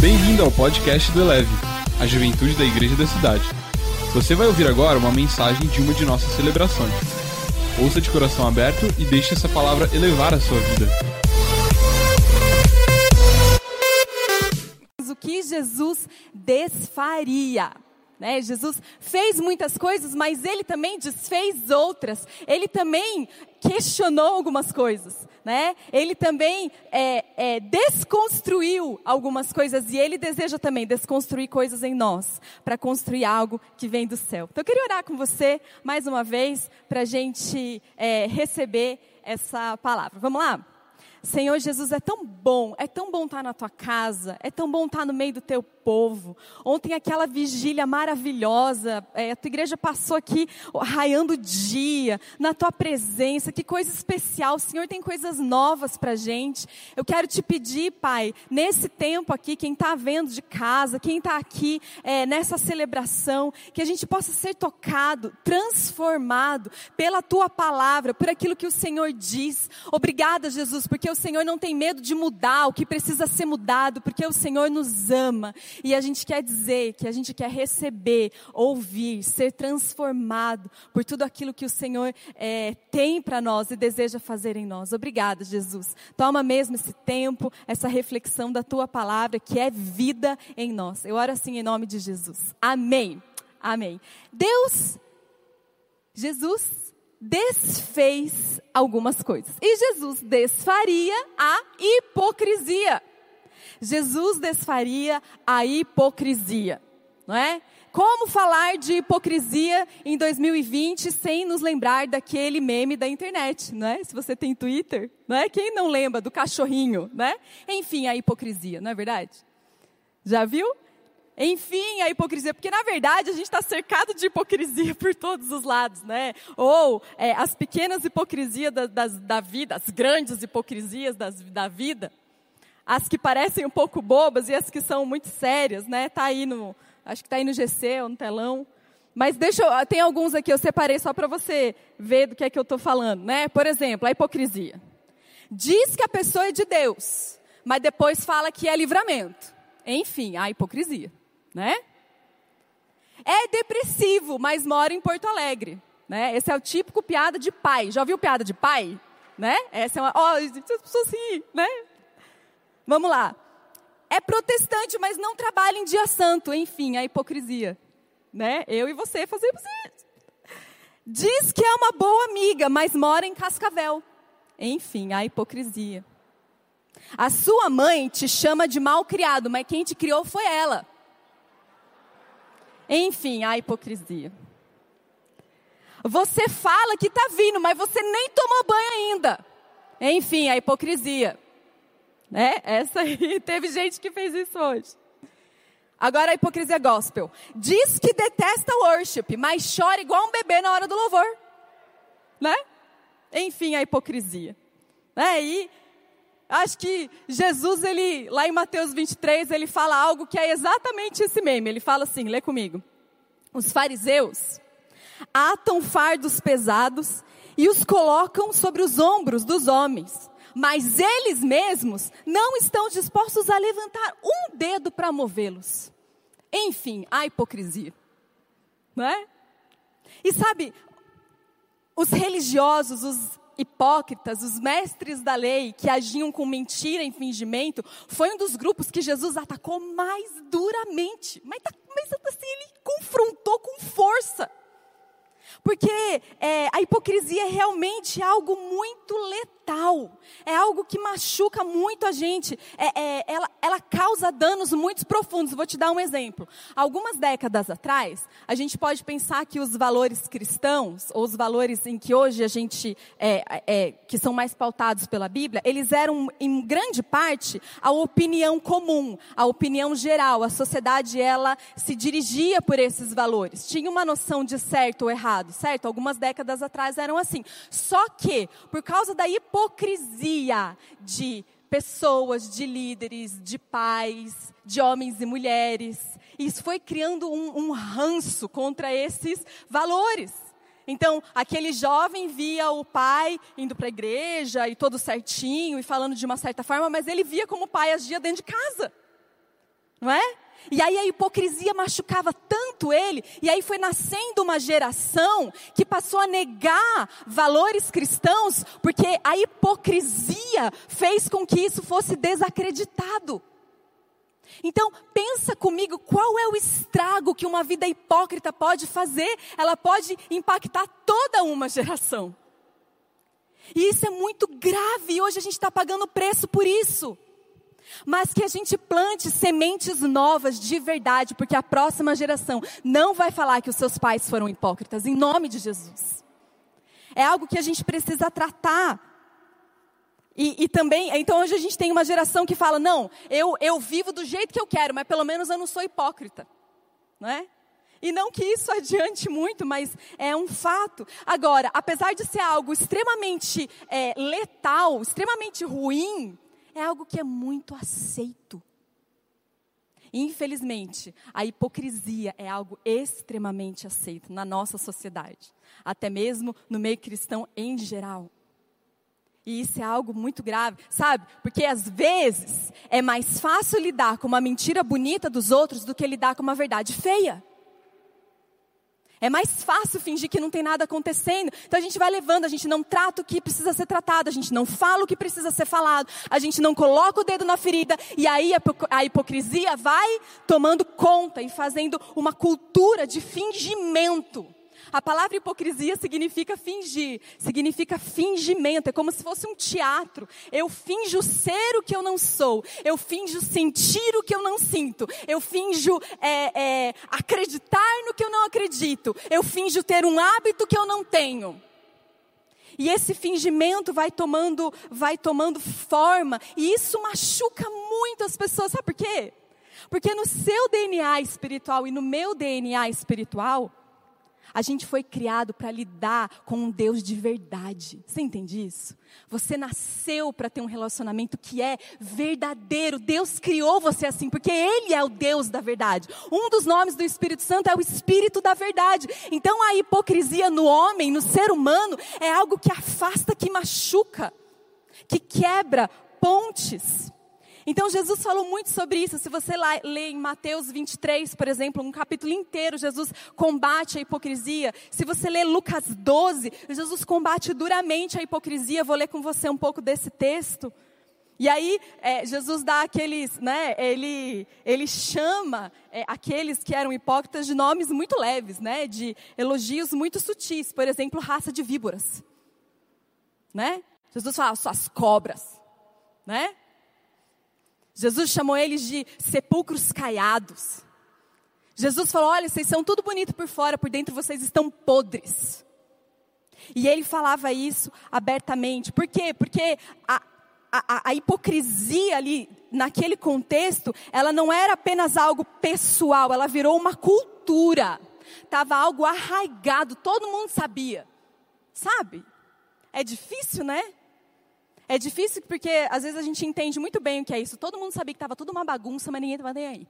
Bem-vindo ao podcast do Eleve, a juventude da igreja da cidade. Você vai ouvir agora uma mensagem de uma de nossas celebrações. Ouça de coração aberto e deixe essa palavra elevar a sua vida. o que Jesus desfaria. Né? Jesus fez muitas coisas, mas ele também desfez outras. Ele também questionou algumas coisas. Né? Ele também é, é, desconstruiu algumas coisas e ele deseja também desconstruir coisas em nós, para construir algo que vem do céu. Então eu queria orar com você mais uma vez para a gente é, receber essa palavra. Vamos lá? Senhor Jesus, é tão bom, é tão bom estar na tua casa, é tão bom estar no meio do teu povo. Ontem aquela vigília maravilhosa, é, a tua igreja passou aqui raiando o dia, na tua presença, que coisa especial. O Senhor tem coisas novas para gente. Eu quero te pedir, Pai, nesse tempo aqui, quem está vendo de casa, quem está aqui é, nessa celebração, que a gente possa ser tocado, transformado pela tua palavra, por aquilo que o Senhor diz. Obrigada, Jesus, porque o Senhor não tem medo de mudar o que precisa ser mudado, porque o Senhor nos ama. E a gente quer dizer que a gente quer receber, ouvir, ser transformado por tudo aquilo que o Senhor é, tem para nós e deseja fazer em nós. Obrigada, Jesus. Toma mesmo esse tempo, essa reflexão da tua palavra, que é vida em nós. Eu oro assim em nome de Jesus. Amém. Amém. Deus, Jesus desfez algumas coisas. E Jesus desfaria a hipocrisia. Jesus desfaria a hipocrisia, não é? Como falar de hipocrisia em 2020 sem nos lembrar daquele meme da internet, não é? Se você tem Twitter, não é? Quem não lembra do cachorrinho, né? Enfim, a hipocrisia, não é verdade? Já viu? Enfim, a hipocrisia, porque na verdade a gente está cercado de hipocrisia por todos os lados, né? Ou é, as pequenas hipocrisias da, das, da vida, as grandes hipocrisias das, da vida as que parecem um pouco bobas e as que são muito sérias, né? Tá aí no, acho que tá aí no GC ou no telão. Mas deixa eu, tem alguns aqui eu separei só para você ver do que é que eu estou falando, né? Por exemplo, a hipocrisia. Diz que a pessoa é de Deus, mas depois fala que é livramento. Enfim, a hipocrisia, né? É depressivo, mas mora em Porto Alegre, né? Esse é o típico piada de pai. Já ouviu piada de pai? Né? Essa é uma, ó, oh, as pessoas assim, né? Vamos lá. É protestante, mas não trabalha em dia santo. Enfim, a hipocrisia. Né? Eu e você fazemos isso. Diz que é uma boa amiga, mas mora em Cascavel. Enfim, a hipocrisia. A sua mãe te chama de mal criado, mas quem te criou foi ela. Enfim, a hipocrisia. Você fala que está vindo, mas você nem tomou banho ainda. Enfim, a hipocrisia. Né? Essa aí, teve gente que fez isso hoje. Agora a hipocrisia gospel. Diz que detesta worship, mas chora igual um bebê na hora do louvor. Né? Enfim, a hipocrisia. Né? E acho que Jesus, ele, lá em Mateus 23, ele fala algo que é exatamente esse meme. Ele fala assim, lê comigo. Os fariseus atam fardos pesados e os colocam sobre os ombros dos homens mas eles mesmos não estão dispostos a levantar um dedo para movê-los. Enfim, a hipocrisia. Não é? E sabe, os religiosos, os hipócritas, os mestres da lei que agiam com mentira e fingimento, foi um dos grupos que Jesus atacou mais duramente. Mas, tá, mas assim, ele confrontou com força. Porque é, a hipocrisia é realmente algo muito letal, é algo que machuca muito a gente, é, é, ela, ela causa danos muito profundos. Vou te dar um exemplo. Algumas décadas atrás, a gente pode pensar que os valores cristãos, ou os valores em que hoje a gente, é, é, que são mais pautados pela Bíblia, eles eram em grande parte a opinião comum, a opinião geral. A sociedade, ela se dirigia por esses valores. Tinha uma noção de certo ou errado certo? Algumas décadas atrás eram assim. Só que, por causa da hipocrisia de pessoas, de líderes, de pais, de homens e mulheres, isso foi criando um, um ranço contra esses valores. Então, aquele jovem via o pai indo para a igreja e todo certinho e falando de uma certa forma, mas ele via como o pai agia dentro de casa. Não é? E aí a hipocrisia machucava tanto ele, e aí foi nascendo uma geração que passou a negar valores cristãos, porque a hipocrisia fez com que isso fosse desacreditado. Então, pensa comigo qual é o estrago que uma vida hipócrita pode fazer. Ela pode impactar toda uma geração. E isso é muito grave, e hoje a gente está pagando preço por isso mas que a gente plante sementes novas de verdade, porque a próxima geração não vai falar que os seus pais foram hipócritas, em nome de Jesus. É algo que a gente precisa tratar. E, e, também, então hoje a gente tem uma geração que fala: não, eu, eu vivo do jeito que eu quero, mas pelo menos eu não sou hipócrita. Não é? E não que isso adiante muito, mas é um fato. Agora, apesar de ser algo extremamente é, letal, extremamente ruim, é algo que é muito aceito. Infelizmente, a hipocrisia é algo extremamente aceito na nossa sociedade, até mesmo no meio cristão em geral. E isso é algo muito grave, sabe? Porque às vezes é mais fácil lidar com uma mentira bonita dos outros do que lidar com uma verdade feia. É mais fácil fingir que não tem nada acontecendo. Então a gente vai levando, a gente não trata o que precisa ser tratado, a gente não fala o que precisa ser falado, a gente não coloca o dedo na ferida, e aí a hipocrisia vai tomando conta e fazendo uma cultura de fingimento. A palavra hipocrisia significa fingir, significa fingimento, é como se fosse um teatro. Eu finjo ser o que eu não sou, eu finjo sentir o que eu não sinto, eu finjo é, é, acreditar no que eu não acredito, eu finjo ter um hábito que eu não tenho. E esse fingimento vai tomando, vai tomando forma, e isso machuca muito as pessoas, sabe por quê? Porque no seu DNA espiritual e no meu DNA espiritual, a gente foi criado para lidar com um Deus de verdade. Você entende isso? Você nasceu para ter um relacionamento que é verdadeiro. Deus criou você assim, porque Ele é o Deus da verdade. Um dos nomes do Espírito Santo é o Espírito da verdade. Então a hipocrisia no homem, no ser humano, é algo que afasta, que machuca, que quebra pontes. Então Jesus falou muito sobre isso. Se você lê em Mateus 23, por exemplo, um capítulo inteiro, Jesus combate a hipocrisia. Se você lê Lucas 12, Jesus combate duramente a hipocrisia. Vou ler com você um pouco desse texto. E aí, é, Jesus dá aqueles, né, ele, ele chama é, aqueles que eram hipócritas de nomes muito leves, né, de elogios muito sutis. Por exemplo, raça de víboras. Né? Jesus fala, suas cobras. Né? Jesus chamou eles de sepulcros caiados. Jesus falou: Olha, vocês são tudo bonito por fora, por dentro vocês estão podres. E ele falava isso abertamente. Por quê? Porque a, a, a, hipocrisia ali, naquele contexto, ela não era apenas algo pessoal, ela virou uma cultura. Estava algo arraigado, todo mundo sabia. Sabe? É difícil, né? É difícil porque às vezes a gente entende muito bem o que é isso. Todo mundo sabia que estava tudo uma bagunça, mas ninguém estava nem aí.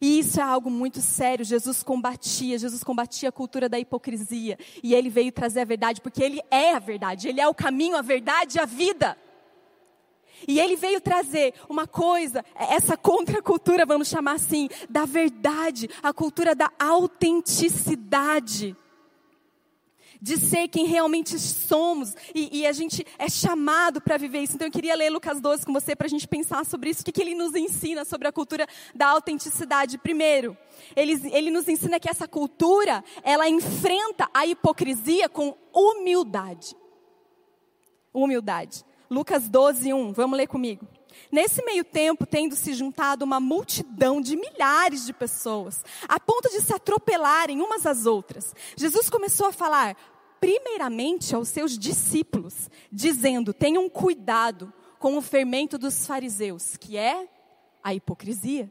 E isso é algo muito sério. Jesus combatia, Jesus combatia a cultura da hipocrisia. E ele veio trazer a verdade, porque ele é a verdade, ele é o caminho, a verdade e a vida. E ele veio trazer uma coisa, essa contracultura, vamos chamar assim, da verdade, a cultura da autenticidade de ser quem realmente somos, e, e a gente é chamado para viver isso. Então eu queria ler Lucas 12 com você para a gente pensar sobre isso, o que, que ele nos ensina sobre a cultura da autenticidade. Primeiro, ele, ele nos ensina que essa cultura, ela enfrenta a hipocrisia com humildade. Humildade. Lucas 12, 1, vamos ler comigo. Nesse meio tempo, tendo se juntado uma multidão de milhares de pessoas, a ponto de se atropelarem umas às outras, Jesus começou a falar primeiramente aos seus discípulos, dizendo: tenham cuidado com o fermento dos fariseus, que é a hipocrisia.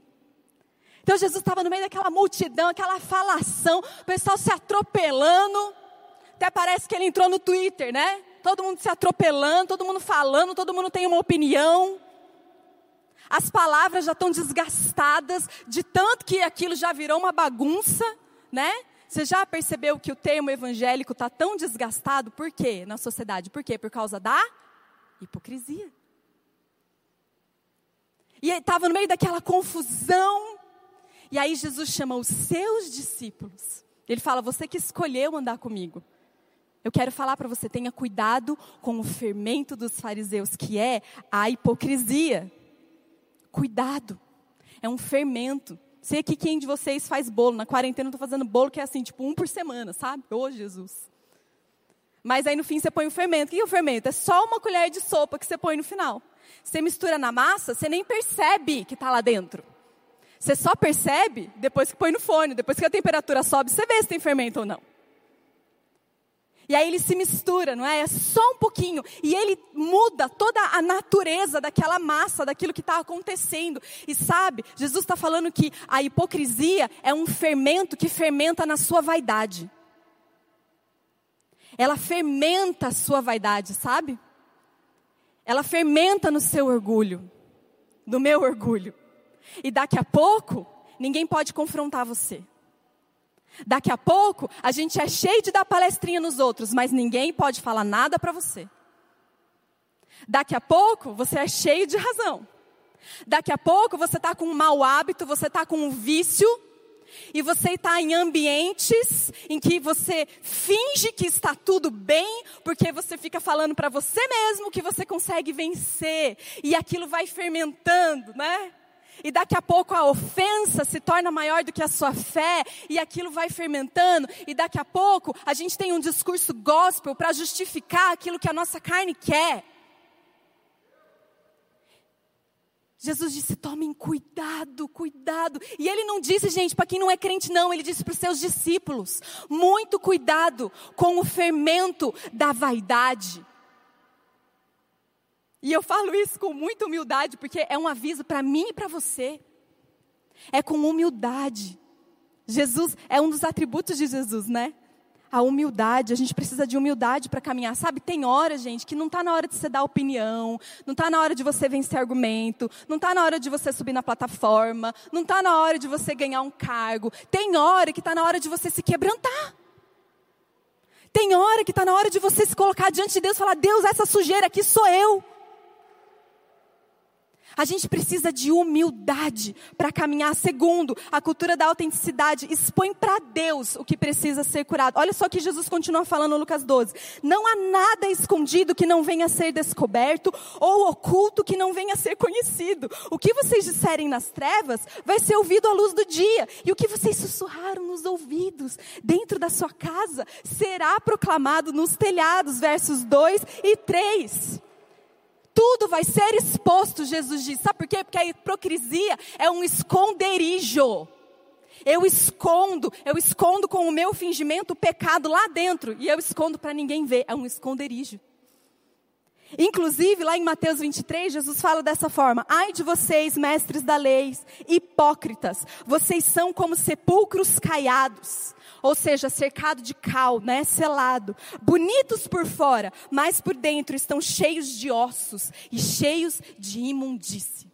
Então Jesus estava no meio daquela multidão, aquela falação, o pessoal se atropelando. Até parece que ele entrou no Twitter, né? Todo mundo se atropelando, todo mundo falando, todo mundo tem uma opinião. As palavras já estão desgastadas, de tanto que aquilo já virou uma bagunça, né? Você já percebeu que o termo evangélico está tão desgastado? Por quê na sociedade? Por quê? Por causa da hipocrisia. E estava no meio daquela confusão. E aí Jesus chama os seus discípulos. Ele fala: Você que escolheu andar comigo. Eu quero falar para você: tenha cuidado com o fermento dos fariseus, que é a hipocrisia. Cuidado. É um fermento. Sei que quem de vocês faz bolo. Na quarentena eu estou fazendo bolo que é assim, tipo um por semana, sabe? Ô oh, Jesus. Mas aí no fim você põe o fermento. O que é o fermento? É só uma colher de sopa que você põe no final. Você mistura na massa, você nem percebe que está lá dentro. Você só percebe depois que põe no forno, depois que a temperatura sobe, você vê se tem fermento ou não. E aí ele se mistura, não é? É só um pouquinho. E ele muda toda a natureza daquela massa, daquilo que está acontecendo. E sabe, Jesus está falando que a hipocrisia é um fermento que fermenta na sua vaidade. Ela fermenta a sua vaidade, sabe? ela fermenta no seu orgulho, no meu orgulho. E daqui a pouco, ninguém pode confrontar você. Daqui a pouco, a gente é cheio de dar palestrinha nos outros, mas ninguém pode falar nada para você. Daqui a pouco, você é cheio de razão. Daqui a pouco, você está com um mau hábito, você está com um vício, e você está em ambientes em que você finge que está tudo bem, porque você fica falando para você mesmo que você consegue vencer, e aquilo vai fermentando, né? E daqui a pouco a ofensa se torna maior do que a sua fé, e aquilo vai fermentando, e daqui a pouco a gente tem um discurso gospel para justificar aquilo que a nossa carne quer. Jesus disse: tomem cuidado, cuidado. E ele não disse, gente, para quem não é crente, não. Ele disse para os seus discípulos: muito cuidado com o fermento da vaidade. E eu falo isso com muita humildade, porque é um aviso para mim e para você. É com humildade. Jesus é um dos atributos de Jesus, né? a humildade, a gente precisa de humildade para caminhar. Sabe, tem hora, gente, que não está na hora de você dar opinião, não está na hora de você vencer argumento, não está na hora de você subir na plataforma, não está na hora de você ganhar um cargo. Tem hora que está na hora de você se quebrantar. Tem hora que está na hora de você se colocar diante de Deus e falar: Deus, essa sujeira aqui sou eu. A gente precisa de humildade para caminhar. Segundo, a cultura da autenticidade expõe para Deus o que precisa ser curado. Olha só que Jesus continua falando no Lucas 12. Não há nada escondido que não venha a ser descoberto ou oculto que não venha a ser conhecido. O que vocês disserem nas trevas vai ser ouvido à luz do dia. E o que vocês sussurraram nos ouvidos dentro da sua casa será proclamado nos telhados. Versos 2 e 3 tudo vai ser exposto, Jesus diz. Sabe por quê? Porque a hipocrisia é um esconderijo. Eu escondo, eu escondo com o meu fingimento o pecado lá dentro e eu escondo para ninguém ver. É um esconderijo. Inclusive, lá em Mateus 23, Jesus fala dessa forma: Ai de vocês, mestres da lei, hipócritas, vocês são como sepulcros caiados ou seja, cercado de cal, né, selado, bonitos por fora, mas por dentro estão cheios de ossos e cheios de imundície.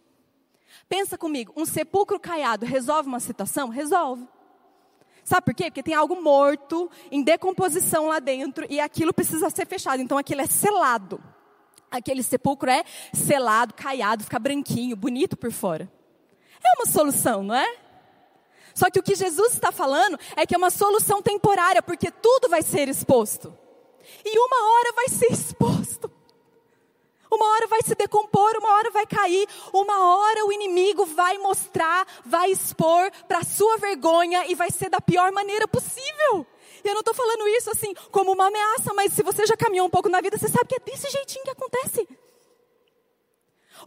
Pensa comigo, um sepulcro caiado resolve uma situação? Resolve. Sabe por quê? Porque tem algo morto, em decomposição lá dentro, e aquilo precisa ser fechado. Então aquilo é selado. Aquele sepulcro é selado, caiado, fica branquinho, bonito por fora. É uma solução, não é? Só que o que Jesus está falando é que é uma solução temporária, porque tudo vai ser exposto. E uma hora vai ser exposto. Uma hora vai se decompor, uma hora vai cair, uma hora o inimigo vai mostrar, vai expor para sua vergonha e vai ser da pior maneira possível. E eu não estou falando isso assim como uma ameaça, mas se você já caminhou um pouco na vida, você sabe que é desse jeitinho que acontece.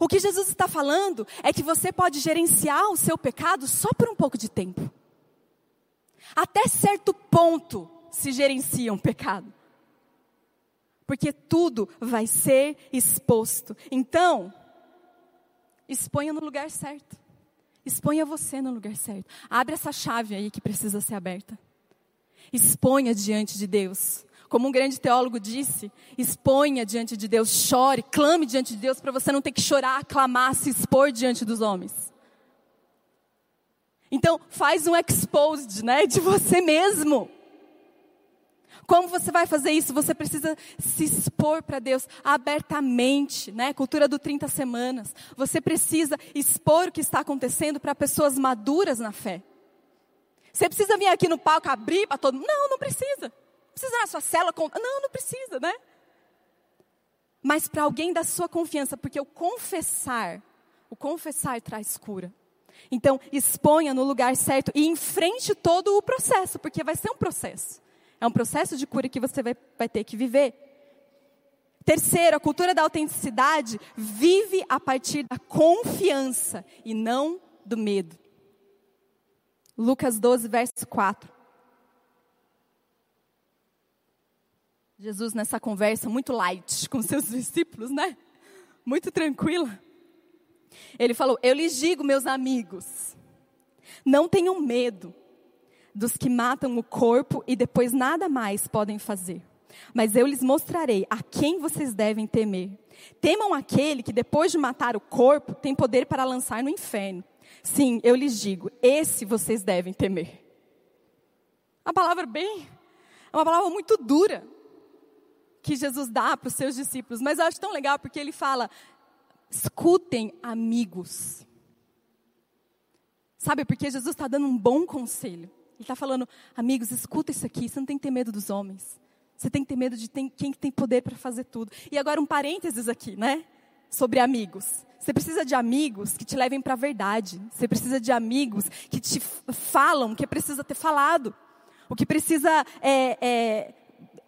O que Jesus está falando é que você pode gerenciar o seu pecado só por um pouco de tempo. Até certo ponto se gerencia um pecado. Porque tudo vai ser exposto. Então, exponha no lugar certo. Exponha você no lugar certo. Abre essa chave aí que precisa ser aberta. Exponha diante de Deus como um grande teólogo disse, exponha diante de Deus, chore, clame diante de Deus para você não ter que chorar, clamar, se expor diante dos homens. Então, faz um exposed, né, de você mesmo. Como você vai fazer isso? Você precisa se expor para Deus abertamente, né? Cultura do 30 semanas. Você precisa expor o que está acontecendo para pessoas maduras na fé. Você precisa vir aqui no palco abrir para todo mundo? Não, não precisa. Precisa na sua cela? Não, não precisa, né? Mas para alguém da sua confiança, porque o confessar, o confessar traz cura. Então, exponha no lugar certo e enfrente todo o processo, porque vai ser um processo. É um processo de cura que você vai, vai ter que viver. Terceiro, a cultura da autenticidade vive a partir da confiança e não do medo. Lucas 12, verso 4. Jesus nessa conversa muito light com seus discípulos, né? Muito tranquila. Ele falou: Eu lhes digo, meus amigos, não tenham medo dos que matam o corpo e depois nada mais podem fazer. Mas eu lhes mostrarei a quem vocês devem temer. Temam aquele que depois de matar o corpo tem poder para lançar no inferno. Sim, eu lhes digo, esse vocês devem temer. A palavra bem, é uma palavra muito dura que Jesus dá para os seus discípulos, mas eu acho tão legal porque ele fala: escutem amigos. Sabe, porque Jesus está dando um bom conselho. Ele está falando, amigos, escuta isso aqui, você não tem que ter medo dos homens. Você tem que ter medo de quem tem poder para fazer tudo. E agora um parênteses aqui, né? Sobre amigos. Você precisa de amigos que te levem para a verdade. Você precisa de amigos que te falam o que precisa ter falado. O que precisa é, é,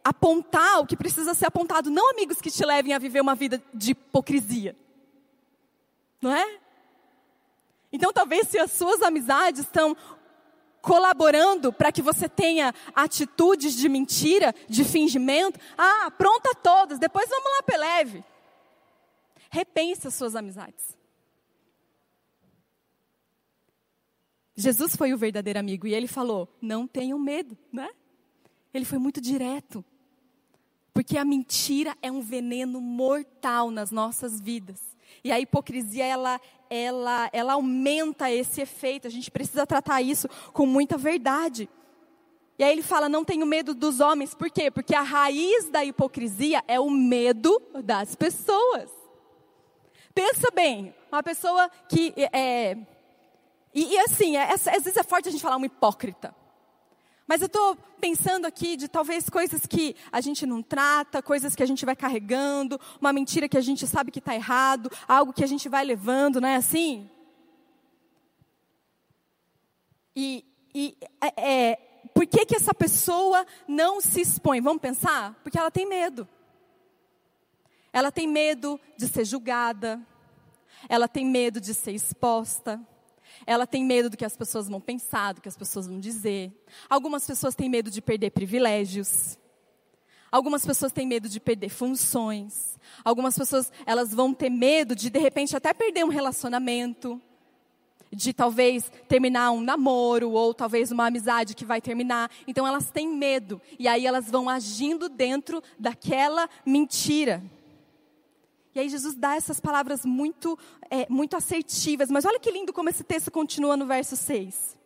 apontar, o que precisa ser apontado. Não amigos que te levem a viver uma vida de hipocrisia. Não é? Então, talvez se as suas amizades estão colaborando para que você tenha atitudes de mentira, de fingimento, ah, pronta todas, depois vamos lá peleve. Repense as suas amizades. Jesus foi o verdadeiro amigo e ele falou: não tenham medo, né? Ele foi muito direto. Porque a mentira é um veneno mortal nas nossas vidas. E a hipocrisia, ela, ela, ela aumenta esse efeito. A gente precisa tratar isso com muita verdade. E aí ele fala: não tenho medo dos homens. Por quê? Porque a raiz da hipocrisia é o medo das pessoas. Pensa bem, uma pessoa que é. E, e assim, é, às vezes é forte a gente falar um hipócrita. Mas eu estou pensando aqui de talvez coisas que a gente não trata, coisas que a gente vai carregando, uma mentira que a gente sabe que está errado, algo que a gente vai levando, não é assim? E, e é, é, por que, que essa pessoa não se expõe? Vamos pensar? Porque ela tem medo. Ela tem medo de ser julgada, ela tem medo de ser exposta, ela tem medo do que as pessoas vão pensar, do que as pessoas vão dizer. Algumas pessoas têm medo de perder privilégios. Algumas pessoas têm medo de perder funções. Algumas pessoas, elas vão ter medo de de repente até perder um relacionamento, de talvez terminar um namoro ou talvez uma amizade que vai terminar. Então elas têm medo e aí elas vão agindo dentro daquela mentira. E aí Jesus dá essas palavras muito, é, muito assertivas. Mas olha que lindo como esse texto continua no verso 6.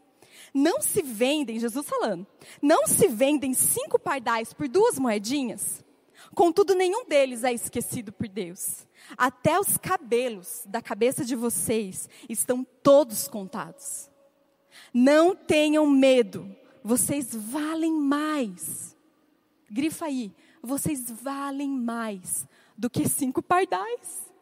Não se vendem, Jesus falando, não se vendem cinco pardais por duas moedinhas? Contudo, nenhum deles é esquecido por Deus. Até os cabelos da cabeça de vocês estão todos contados. Não tenham medo, vocês valem mais. Grifa aí, vocês valem mais do que cinco pardais.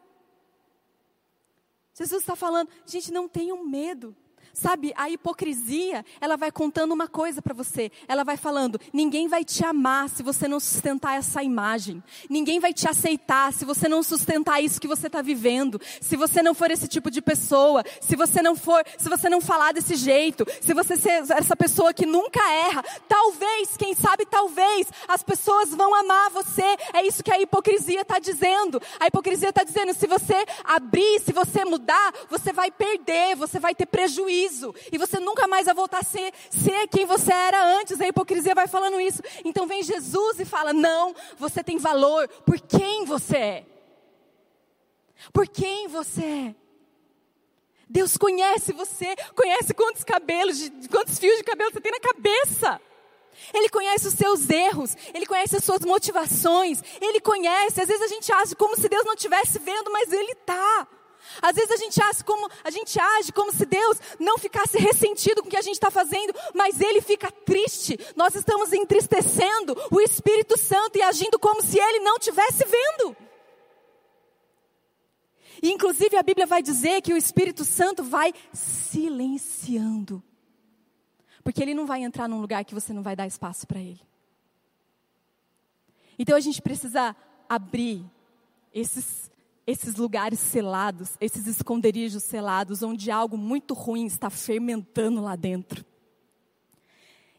Jesus está falando, gente, não tenham medo. Sabe, a hipocrisia, ela vai contando uma coisa para você. Ela vai falando: ninguém vai te amar se você não sustentar essa imagem. Ninguém vai te aceitar se você não sustentar isso que você está vivendo. Se você não for esse tipo de pessoa, se você não for, se você não falar desse jeito, se você ser essa pessoa que nunca erra, talvez, quem sabe, talvez as pessoas vão amar você. É isso que a hipocrisia está dizendo. A hipocrisia está dizendo: se você abrir, se você mudar, você vai perder, você vai ter prejuízo e você nunca mais vai voltar a ser, ser quem você era antes. A hipocrisia vai falando isso. Então vem Jesus e fala: Não, você tem valor por quem você é. Por quem você é. Deus conhece você, conhece quantos cabelos, quantos fios de cabelo você tem na cabeça. Ele conhece os seus erros, ele conhece as suas motivações, ele conhece. Às vezes a gente age como se Deus não estivesse vendo, mas ele está. Às vezes a gente age como a gente age como se Deus não ficasse ressentido com o que a gente está fazendo, mas Ele fica triste. Nós estamos entristecendo o Espírito Santo e agindo como se Ele não estivesse vendo. E inclusive a Bíblia vai dizer que o Espírito Santo vai silenciando. Porque ele não vai entrar num lugar que você não vai dar espaço para ele. Então a gente precisa abrir esses esses lugares selados, esses esconderijos selados, onde algo muito ruim está fermentando lá dentro.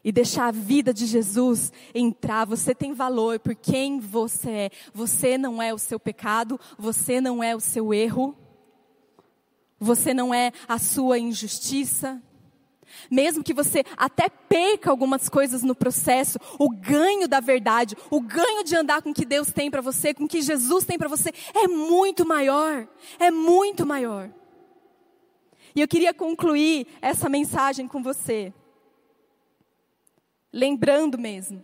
E deixar a vida de Jesus entrar. Você tem valor por quem você é. Você não é o seu pecado, você não é o seu erro, você não é a sua injustiça. Mesmo que você até perca algumas coisas no processo, o ganho da verdade, o ganho de andar com o que Deus tem para você, com o que Jesus tem para você, é muito maior. É muito maior. E eu queria concluir essa mensagem com você, lembrando mesmo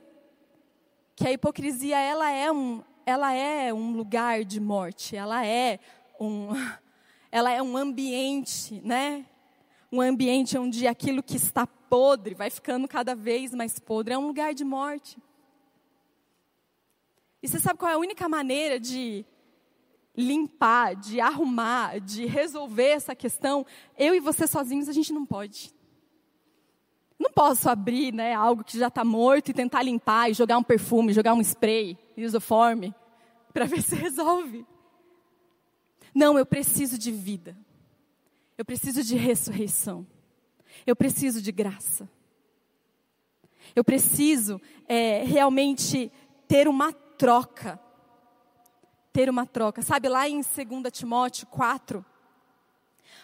que a hipocrisia ela é um, ela é um lugar de morte, ela é um, ela é um ambiente, né? Um ambiente onde aquilo que está podre vai ficando cada vez mais podre. É um lugar de morte. E você sabe qual é a única maneira de limpar, de arrumar, de resolver essa questão? Eu e você sozinhos a gente não pode. Não posso abrir né, algo que já está morto e tentar limpar e jogar um perfume, jogar um spray, isoforme, para ver se resolve. Não, eu preciso de vida. Eu preciso de ressurreição. Eu preciso de graça. Eu preciso é, realmente ter uma troca. Ter uma troca. Sabe lá em 2 Timóteo 4,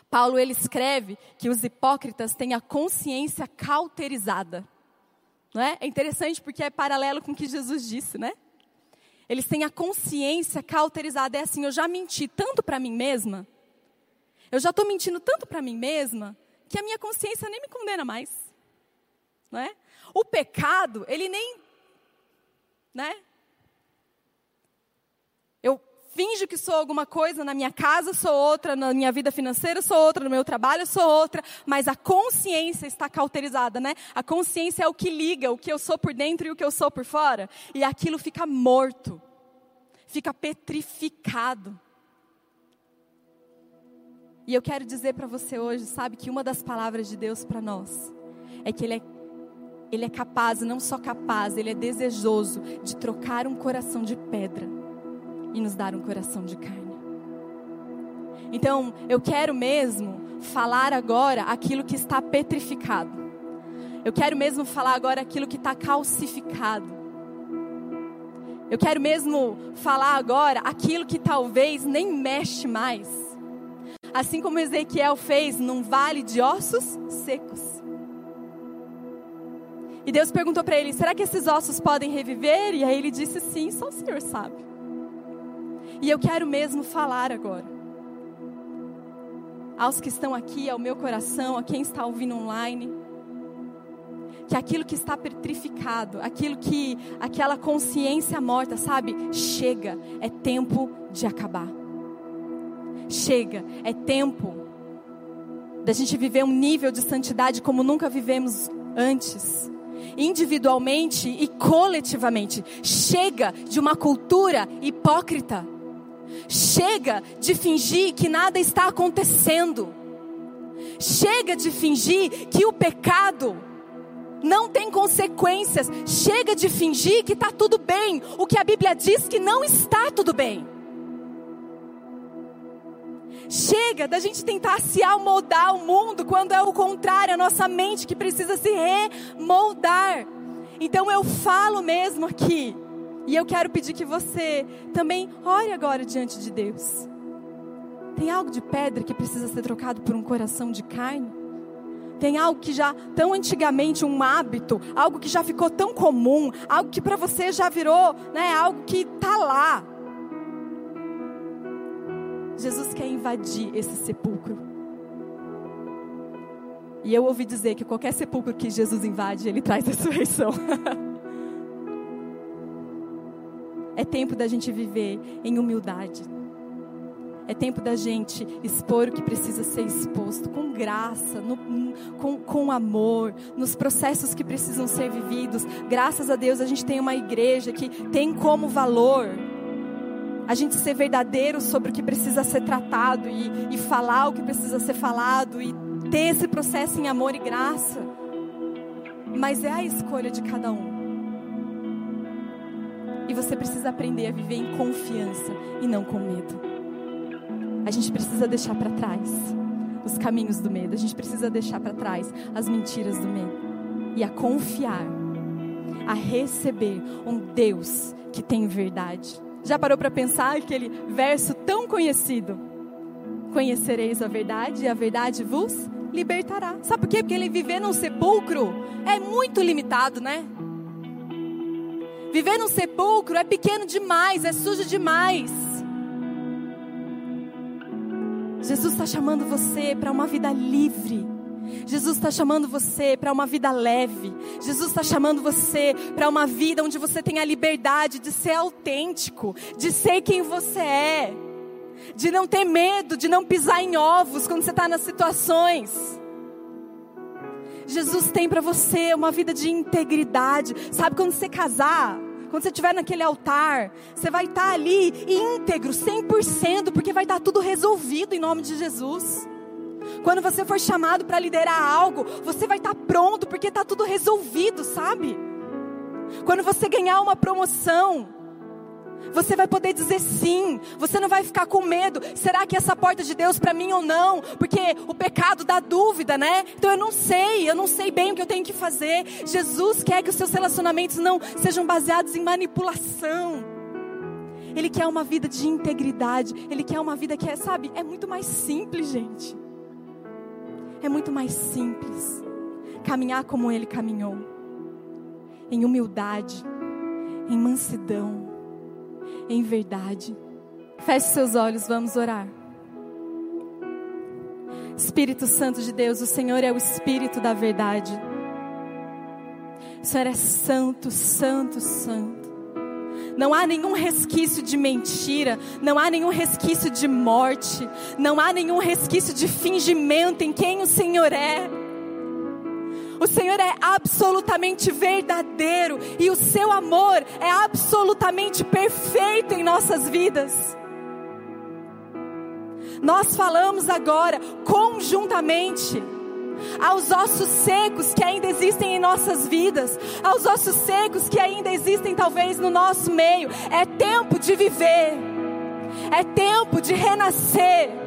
Paulo ele escreve que os hipócritas têm a consciência cauterizada. Não é? é interessante porque é paralelo com o que Jesus disse, né? Eles têm a consciência cauterizada. É assim, eu já menti tanto para mim mesma eu já estou mentindo tanto para mim mesma que a minha consciência nem me condena mais. Não é? O pecado, ele nem. Né? Eu finjo que sou alguma coisa na minha casa, sou outra na minha vida financeira, sou outra no meu trabalho, sou outra, mas a consciência está cauterizada, né? A consciência é o que liga o que eu sou por dentro e o que eu sou por fora, e aquilo fica morto, fica petrificado. E eu quero dizer para você hoje, sabe, que uma das palavras de Deus para nós é que Ele é, Ele é capaz, não só capaz, Ele é desejoso de trocar um coração de pedra e nos dar um coração de carne. Então, eu quero mesmo falar agora aquilo que está petrificado. Eu quero mesmo falar agora aquilo que está calcificado. Eu quero mesmo falar agora aquilo que talvez nem mexe mais assim como Ezequiel fez num vale de ossos secos. E Deus perguntou para ele: será que esses ossos podem reviver? E aí ele disse: sim, só o Senhor sabe. E eu quero mesmo falar agora. Aos que estão aqui, ao meu coração, a quem está ouvindo online, que aquilo que está petrificado, aquilo que, aquela consciência morta, sabe, chega, é tempo de acabar. Chega, é tempo da gente viver um nível de santidade como nunca vivemos antes. Individualmente e coletivamente. Chega de uma cultura hipócrita. Chega de fingir que nada está acontecendo. Chega de fingir que o pecado não tem consequências. Chega de fingir que está tudo bem. O que a Bíblia diz que não está tudo bem. Chega da gente tentar se amoldar o mundo quando é o contrário, a nossa mente que precisa se remoldar. Então eu falo mesmo aqui, e eu quero pedir que você também ore agora diante de Deus. Tem algo de pedra que precisa ser trocado por um coração de carne? Tem algo que já tão antigamente um hábito, algo que já ficou tão comum, algo que para você já virou, né, algo que tá lá. Jesus quer invadir esse sepulcro. E eu ouvi dizer que qualquer sepulcro que Jesus invade, ele traz ressurreição. é tempo da gente viver em humildade. É tempo da gente expor o que precisa ser exposto, com graça, no, com, com amor, nos processos que precisam ser vividos. Graças a Deus a gente tem uma igreja que tem como valor a gente ser verdadeiro sobre o que precisa ser tratado e, e falar o que precisa ser falado e ter esse processo em amor e graça. Mas é a escolha de cada um. E você precisa aprender a viver em confiança e não com medo. A gente precisa deixar para trás os caminhos do medo. A gente precisa deixar para trás as mentiras do medo e a confiar, a receber um Deus que tem verdade. Já parou para pensar aquele verso tão conhecido? Conhecereis a verdade e a verdade vos libertará. Sabe por quê? Porque ele viver num sepulcro é muito limitado, né? Viver num sepulcro é pequeno demais, é sujo demais. Jesus está chamando você para uma vida livre. Jesus está chamando você para uma vida leve. Jesus está chamando você para uma vida onde você tem a liberdade de ser autêntico, de ser quem você é, de não ter medo, de não pisar em ovos quando você está nas situações. Jesus tem para você uma vida de integridade. Sabe quando você casar? Quando você estiver naquele altar, você vai estar ali íntegro, 100%, porque vai estar tudo resolvido em nome de Jesus. Quando você for chamado para liderar algo, você vai estar pronto, porque está tudo resolvido, sabe? Quando você ganhar uma promoção, você vai poder dizer sim. Você não vai ficar com medo. Será que essa porta de Deus para mim ou não? Porque o pecado dá dúvida, né? Então eu não sei, eu não sei bem o que eu tenho que fazer. Jesus quer que os seus relacionamentos não sejam baseados em manipulação. Ele quer uma vida de integridade. Ele quer uma vida que é, sabe, é muito mais simples, gente. É muito mais simples caminhar como ele caminhou. Em humildade, em mansidão em verdade. Feche seus olhos, vamos orar. Espírito Santo de Deus, o Senhor é o Espírito da verdade. O Senhor é santo, santo, santo. Não há nenhum resquício de mentira, não há nenhum resquício de morte, não há nenhum resquício de fingimento em quem o Senhor é. O Senhor é absolutamente verdadeiro e o seu amor é absolutamente perfeito em nossas vidas. Nós falamos agora conjuntamente aos ossos secos que ainda existem em nossas vidas, aos ossos secos que ainda existem talvez no nosso meio. É tempo de viver, é tempo de renascer.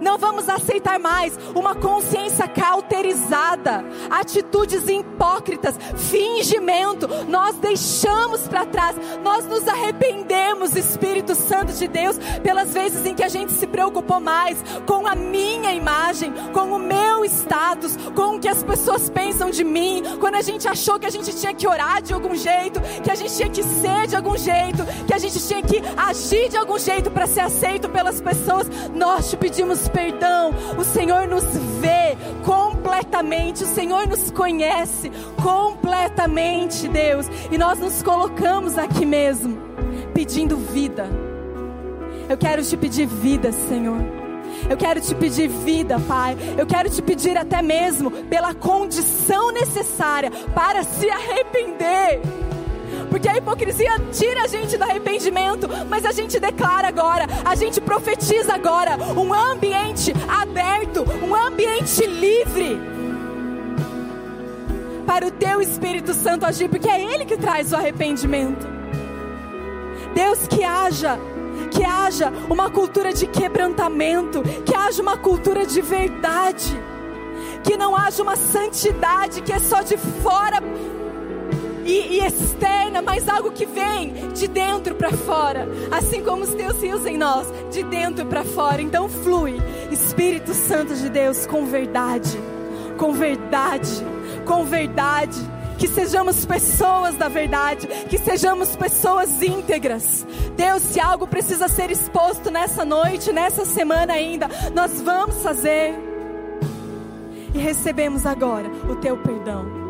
Não vamos aceitar mais uma consciência cauterizada, atitudes hipócritas, fingimento. Nós deixamos para trás, nós nos arrependemos, Espírito Santo de Deus, pelas vezes em que a gente se preocupou mais com a minha imagem, com o meu status, com o que as pessoas pensam de mim, quando a gente achou que a gente tinha que orar de algum jeito, que a gente tinha que ser de algum jeito, que a gente tinha que agir de algum jeito para ser aceito pelas pessoas. Nós te pedimos perdão. O Senhor nos vê completamente, o Senhor nos conhece completamente, Deus. E nós nos colocamos aqui mesmo, pedindo vida. Eu quero te pedir vida, Senhor. Eu quero te pedir vida, Pai. Eu quero te pedir até mesmo pela condição necessária para se arrepender porque a hipocrisia tira a gente do arrependimento, mas a gente declara agora, a gente profetiza agora um ambiente aberto, um ambiente livre para o teu Espírito Santo agir, porque é ele que traz o arrependimento. Deus que haja que haja uma cultura de quebrantamento, que haja uma cultura de verdade, que não haja uma santidade que é só de fora e, e externa, mas algo que vem de dentro para fora, assim como os teus rios em nós, de dentro para fora. Então flui, Espírito Santo de Deus, com verdade, com verdade, com verdade que sejamos pessoas da verdade, que sejamos pessoas íntegras. Deus, se algo precisa ser exposto nessa noite, nessa semana ainda, nós vamos fazer. e recebemos agora o teu perdão.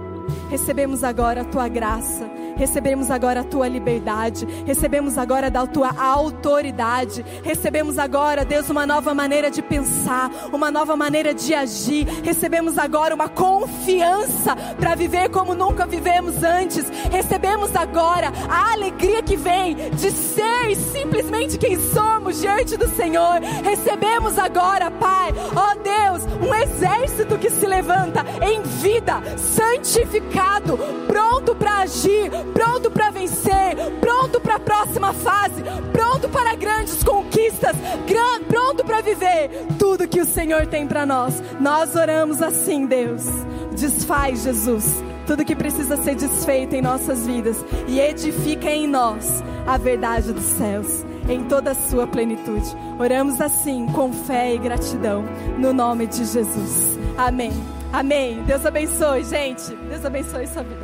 Recebemos agora a tua graça, recebemos agora a tua liberdade, recebemos agora da tua autoridade, recebemos agora, Deus, uma nova maneira de pensar, uma nova maneira de agir, recebemos agora uma confiança para viver como nunca vivemos antes, recebemos agora a alegria que vem de ser simplesmente quem somos diante do Senhor, recebemos agora, Pai, ó Deus, um exército que se levanta em vida, santificado, pronto para agir, pronto para vencer, pronto para a próxima fase, pronto para grandes conquistas, gran, pronto para viver tudo que o Senhor tem para nós. Nós oramos assim, Deus. Desfaz, Jesus, tudo que precisa ser desfeito em nossas vidas e edifica em nós a verdade dos céus em toda a sua plenitude. Oramos assim, com fé e gratidão, no nome de Jesus. Amém. Amém. Deus abençoe, gente. Deus abençoe sua vida.